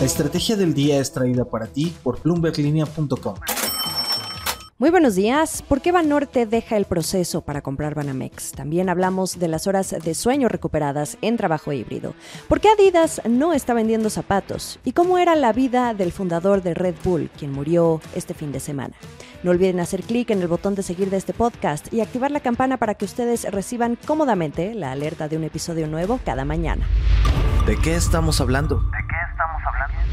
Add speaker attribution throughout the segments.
Speaker 1: La estrategia del día es traída para ti por bloomberglinea.com.
Speaker 2: Muy buenos días. ¿Por qué Banorte deja el proceso para comprar Banamex? También hablamos de las horas de sueño recuperadas en trabajo híbrido. ¿Por qué Adidas no está vendiendo zapatos? ¿Y cómo era la vida del fundador de Red Bull, quien murió este fin de semana? No olviden hacer clic en el botón de seguir de este podcast y activar la campana para que ustedes reciban cómodamente la alerta de un episodio nuevo cada mañana.
Speaker 1: ¿De qué estamos hablando?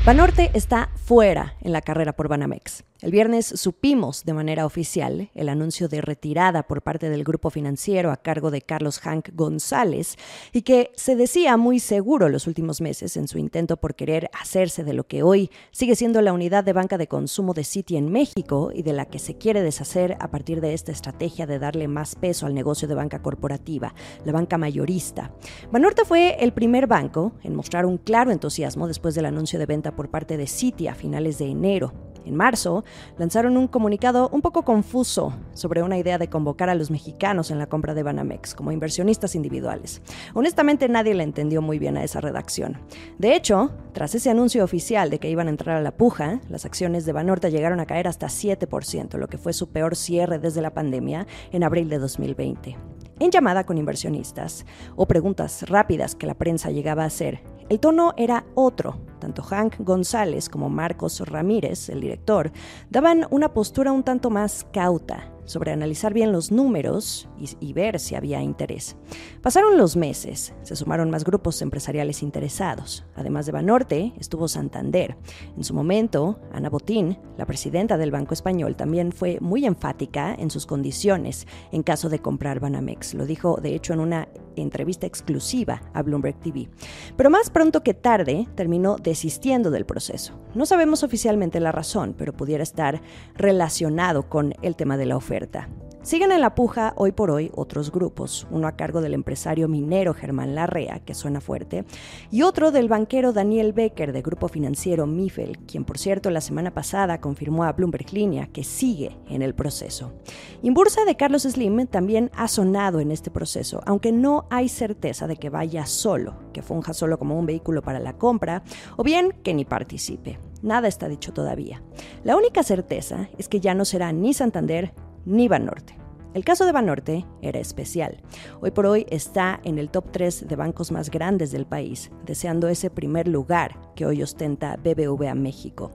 Speaker 2: Banorte está fuera en la carrera por Banamex. El viernes supimos de manera oficial el anuncio de retirada por parte del grupo financiero a cargo de Carlos Hank González y que se decía muy seguro los últimos meses en su intento por querer hacerse de lo que hoy sigue siendo la unidad de banca de consumo de Citi en México y de la que se quiere deshacer a partir de esta estrategia de darle más peso al negocio de banca corporativa, la banca mayorista. Banorte fue el primer banco en mostrar un claro entusiasmo después del anuncio de venta por parte de Citi a finales de enero. En marzo, lanzaron un comunicado un poco confuso sobre una idea de convocar a los mexicanos en la compra de Banamex como inversionistas individuales. Honestamente, nadie le entendió muy bien a esa redacción. De hecho, tras ese anuncio oficial de que iban a entrar a la puja, las acciones de Banorte llegaron a caer hasta 7%, lo que fue su peor cierre desde la pandemia en abril de 2020. En llamada con inversionistas o preguntas rápidas que la prensa llegaba a hacer, el tono era otro. Tanto Hank González como Marcos Ramírez, el director, daban una postura un tanto más cauta sobre analizar bien los números y, ver si había interés. Pasaron los meses, se sumaron más grupos empresariales interesados. Además de Banorte, estuvo Santander. En su momento, Ana Botín, la presidenta del Banco Español, también fue muy enfática en sus condiciones en caso de comprar Banamex. Lo dijo, de hecho, en una entrevista exclusiva a Bloomberg TV. Pero más pronto que tarde terminó desistiendo del proceso. No sabemos oficialmente la razón, pero pudiera estar relacionado con el tema de la oferta. Siguen en la puja hoy por hoy otros grupos, uno a cargo del empresario minero Germán Larrea, que suena fuerte, y otro del banquero Daniel Becker de grupo financiero Mifel, quien por cierto la semana pasada confirmó a Bloomberg Línea que sigue en el proceso. Inbursa de Carlos Slim también ha sonado en este proceso, aunque no hay certeza de que vaya solo, que funja solo como un vehículo para la compra, o bien que ni participe. Nada está dicho todavía. La única certeza es que ya no será ni Santander ni Banorte. El caso de Banorte era especial. Hoy por hoy está en el top 3 de bancos más grandes del país, deseando ese primer lugar que hoy ostenta BBVA México.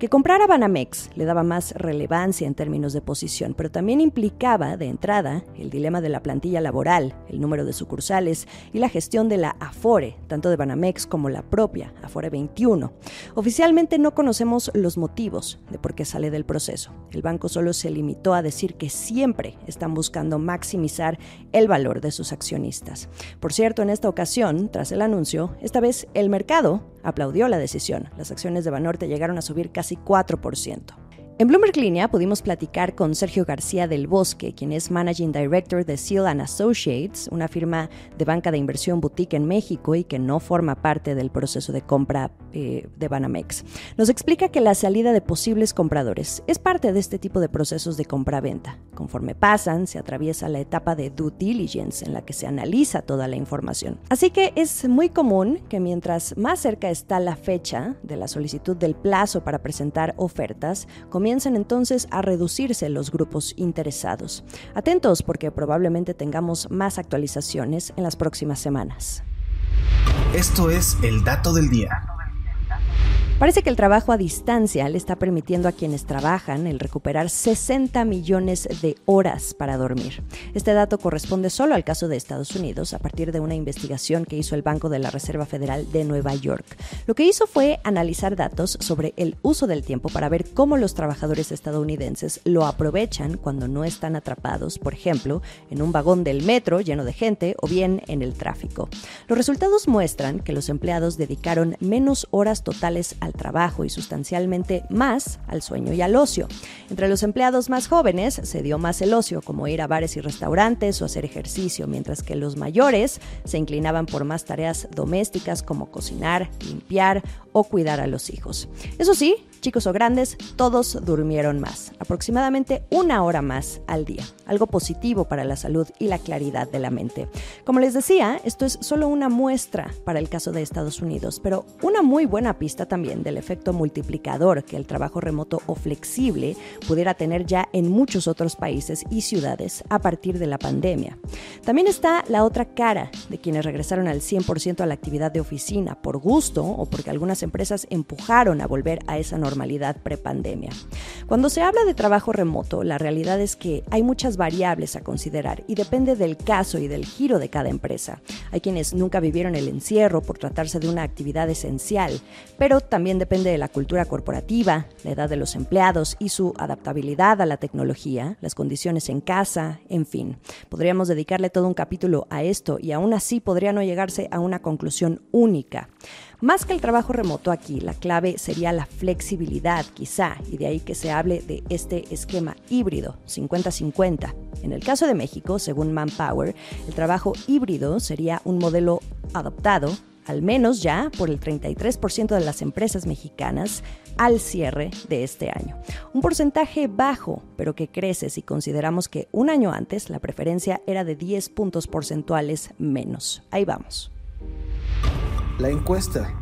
Speaker 2: Que comprara Banamex le daba más relevancia en términos de posición, pero también implicaba de entrada el dilema de la plantilla laboral, el número de sucursales y la gestión de la Afore, tanto de Banamex como la propia Afore 21. Oficialmente no conocemos los motivos de por qué sale del proceso. El banco solo se limitó a decir que siempre están buscando maximizar el valor de sus accionistas. Por cierto, en esta ocasión, tras el anuncio, esta vez el mercado aplaudió la decisión. Las acciones de Banorte llegaron a subir casi 4%. En Bloomberg Línea pudimos platicar con Sergio García del Bosque, quien es Managing Director de Seal Associates, una firma de banca de inversión boutique en México y que no forma parte del proceso de compra eh, de Banamex. Nos explica que la salida de posibles compradores es parte de este tipo de procesos de compra-venta. Conforme pasan, se atraviesa la etapa de due diligence en la que se analiza toda la información. Así que es muy común que mientras más cerca está la fecha de la solicitud del plazo para presentar ofertas, comienzan entonces a reducirse los grupos interesados. Atentos porque probablemente tengamos más actualizaciones en las próximas semanas.
Speaker 1: Esto es el dato del día.
Speaker 2: Parece que el trabajo a distancia le está permitiendo a quienes trabajan el recuperar 60 millones de horas para dormir. Este dato corresponde solo al caso de Estados Unidos a partir de una investigación que hizo el Banco de la Reserva Federal de Nueva York. Lo que hizo fue analizar datos sobre el uso del tiempo para ver cómo los trabajadores estadounidenses lo aprovechan cuando no están atrapados, por ejemplo, en un vagón del metro lleno de gente o bien en el tráfico. Los resultados muestran que los empleados dedicaron menos horas totales al trabajo y sustancialmente más al sueño y al ocio. Entre los empleados más jóvenes se dio más el ocio, como ir a bares y restaurantes o hacer ejercicio, mientras que los mayores se inclinaban por más tareas domésticas como cocinar, limpiar o cuidar a los hijos. Eso sí, Chicos o grandes, todos durmieron más, aproximadamente una hora más al día, algo positivo para la salud y la claridad de la mente. Como les decía, esto es solo una muestra para el caso de Estados Unidos, pero una muy buena pista también del efecto multiplicador que el trabajo remoto o flexible pudiera tener ya en muchos otros países y ciudades a partir de la pandemia. También está la otra cara de quienes regresaron al 100% a la actividad de oficina por gusto o porque algunas empresas empujaron a volver a esa normalidad prepandemia. Cuando se habla de trabajo remoto, la realidad es que hay muchas variables a considerar y depende del caso y del giro de cada empresa. Hay quienes nunca vivieron el encierro por tratarse de una actividad esencial, pero también depende de la cultura corporativa, la edad de los empleados y su adaptabilidad a la tecnología, las condiciones en casa, en fin. Podríamos dedicarle todo un capítulo a esto y aún así podría no llegarse a una conclusión única. Más que el trabajo remoto aquí, la clave sería la flexibilidad, quizá, y de ahí que se hable de este esquema híbrido, 50-50. En el caso de México, según Manpower, el trabajo híbrido sería un modelo adoptado al menos ya por el 33% de las empresas mexicanas al cierre de este año. Un porcentaje bajo, pero que crece si consideramos que un año antes la preferencia era de 10 puntos porcentuales menos. Ahí vamos.
Speaker 1: La encuesta.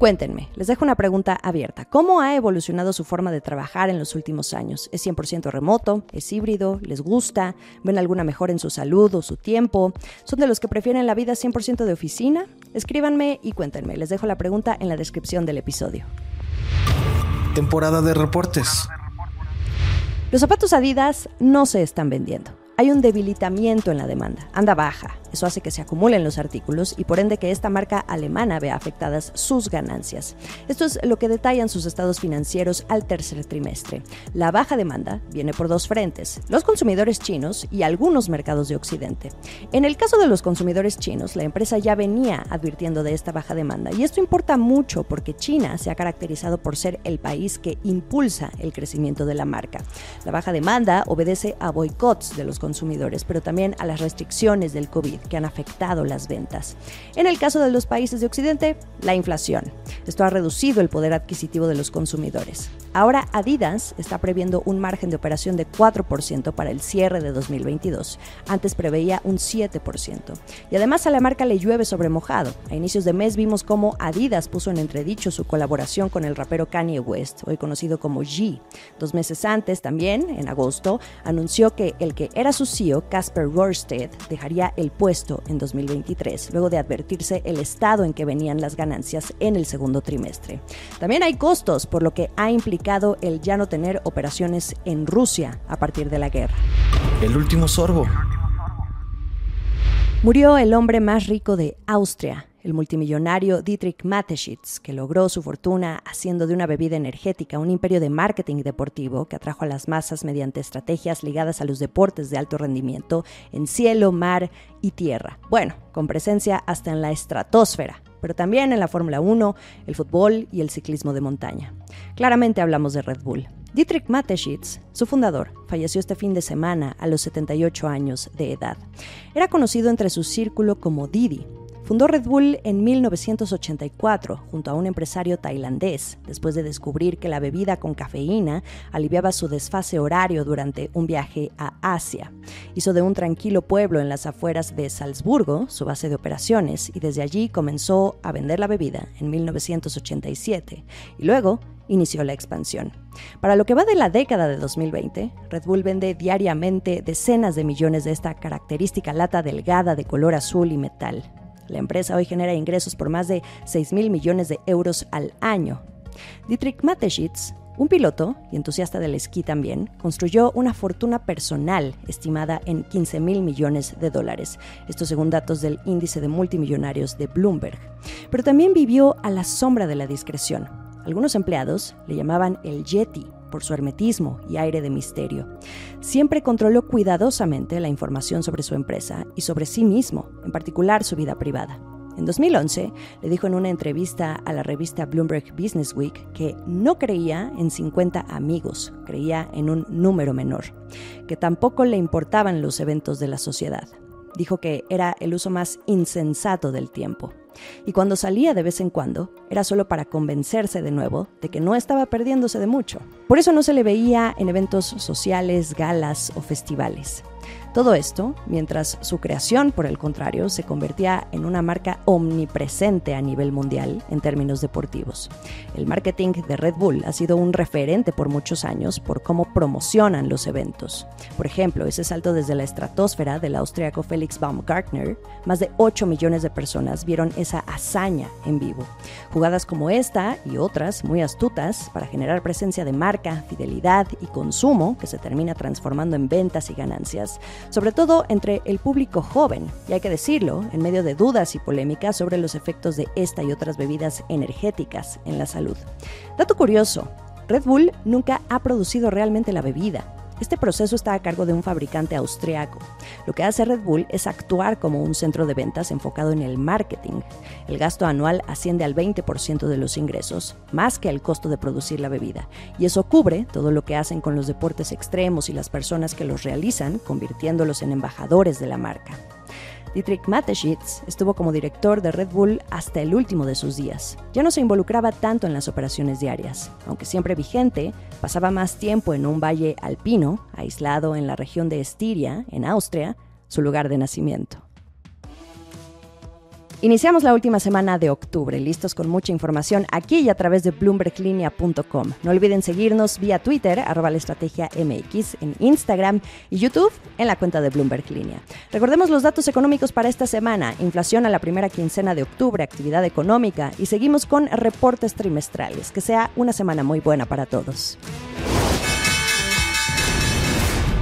Speaker 2: Cuéntenme, les dejo una pregunta abierta. ¿Cómo ha evolucionado su forma de trabajar en los últimos años? ¿Es 100% remoto? ¿Es híbrido? ¿Les gusta? ¿Ven alguna mejora en su salud o su tiempo? ¿Son de los que prefieren la vida 100% de oficina? Escríbanme y cuéntenme. Les dejo la pregunta en la descripción del episodio.
Speaker 1: Temporada de reportes.
Speaker 2: Los zapatos Adidas no se están vendiendo. Hay un debilitamiento en la demanda, anda baja. Eso hace que se acumulen los artículos y por ende que esta marca alemana vea afectadas sus ganancias. Esto es lo que detallan sus estados financieros al tercer trimestre. La baja demanda viene por dos frentes, los consumidores chinos y algunos mercados de Occidente. En el caso de los consumidores chinos, la empresa ya venía advirtiendo de esta baja demanda y esto importa mucho porque China se ha caracterizado por ser el país que impulsa el crecimiento de la marca. La baja demanda obedece a boicots de los consumidores, pero también a las restricciones del COVID que han afectado las ventas. En el caso de los países de Occidente, la inflación. Esto ha reducido el poder adquisitivo de los consumidores. Ahora Adidas está previendo un margen de operación de 4% para el cierre de 2022. Antes preveía un 7%. Y además a la marca le llueve sobre mojado. A inicios de mes vimos cómo Adidas puso en entredicho su colaboración con el rapero Kanye West, hoy conocido como G. Dos meses antes, también, en agosto, anunció que el que era su CEO, Casper Rorsted, dejaría el puesto en 2023, luego de advertirse el estado en que venían las ganancias en el segundo trimestre. También hay costos, por lo que ha implicado el ya no tener operaciones en Rusia a partir de la guerra.
Speaker 1: El último sorbo.
Speaker 2: Murió el hombre más rico de Austria, el multimillonario Dietrich Mateschitz, que logró su fortuna haciendo de una bebida energética un imperio de marketing deportivo que atrajo a las masas mediante estrategias ligadas a los deportes de alto rendimiento en cielo, mar y tierra. Bueno, con presencia hasta en la estratosfera, pero también en la Fórmula 1, el fútbol y el ciclismo de montaña. Claramente hablamos de Red Bull. Dietrich Mateschitz, su fundador, falleció este fin de semana a los 78 años de edad. Era conocido entre su círculo como Didi, Fundó Red Bull en 1984 junto a un empresario tailandés, después de descubrir que la bebida con cafeína aliviaba su desfase horario durante un viaje a Asia. Hizo de un tranquilo pueblo en las afueras de Salzburgo su base de operaciones y desde allí comenzó a vender la bebida en 1987 y luego inició la expansión. Para lo que va de la década de 2020, Red Bull vende diariamente decenas de millones de esta característica lata delgada de color azul y metal. La empresa hoy genera ingresos por más de 6 mil millones de euros al año. Dietrich Mateschitz, un piloto y entusiasta del esquí también, construyó una fortuna personal estimada en 15 mil millones de dólares, esto según datos del índice de multimillonarios de Bloomberg. Pero también vivió a la sombra de la discreción. Algunos empleados le llamaban el Yeti por su hermetismo y aire de misterio. Siempre controló cuidadosamente la información sobre su empresa y sobre sí mismo, en particular su vida privada. En 2011 le dijo en una entrevista a la revista Bloomberg Business Week que no creía en 50 amigos, creía en un número menor, que tampoco le importaban los eventos de la sociedad. Dijo que era el uso más insensato del tiempo. Y cuando salía de vez en cuando, era solo para convencerse de nuevo de que no estaba perdiéndose de mucho. Por eso no se le veía en eventos sociales, galas o festivales. Todo esto mientras su creación, por el contrario, se convertía en una marca omnipresente a nivel mundial en términos deportivos. El marketing de Red Bull ha sido un referente por muchos años por cómo promocionan los eventos. Por ejemplo, ese salto desde la estratosfera del austriaco Felix Baumgartner, más de 8 millones de personas vieron esa hazaña en vivo. Jugadas como esta y otras muy astutas para generar presencia de marca, fidelidad y consumo que se termina transformando en ventas y ganancias sobre todo entre el público joven, y hay que decirlo, en medio de dudas y polémicas sobre los efectos de esta y otras bebidas energéticas en la salud. Dato curioso, Red Bull nunca ha producido realmente la bebida. Este proceso está a cargo de un fabricante austriaco. Lo que hace Red Bull es actuar como un centro de ventas enfocado en el marketing. El gasto anual asciende al 20% de los ingresos, más que el costo de producir la bebida, y eso cubre todo lo que hacen con los deportes extremos y las personas que los realizan, convirtiéndolos en embajadores de la marca. Dietrich Mateschitz estuvo como director de Red Bull hasta el último de sus días. Ya no se involucraba tanto en las operaciones diarias. Aunque siempre vigente, pasaba más tiempo en un valle alpino, aislado en la región de Estiria, en Austria, su lugar de nacimiento. Iniciamos la última semana de octubre, listos con mucha información aquí y a través de bloomberglinea.com. No olviden seguirnos vía Twitter, arroba la estrategia MX, en Instagram y YouTube en la cuenta de Bloomberg Línea. Recordemos los datos económicos para esta semana, inflación a la primera quincena de octubre, actividad económica y seguimos con reportes trimestrales. Que sea una semana muy buena para todos.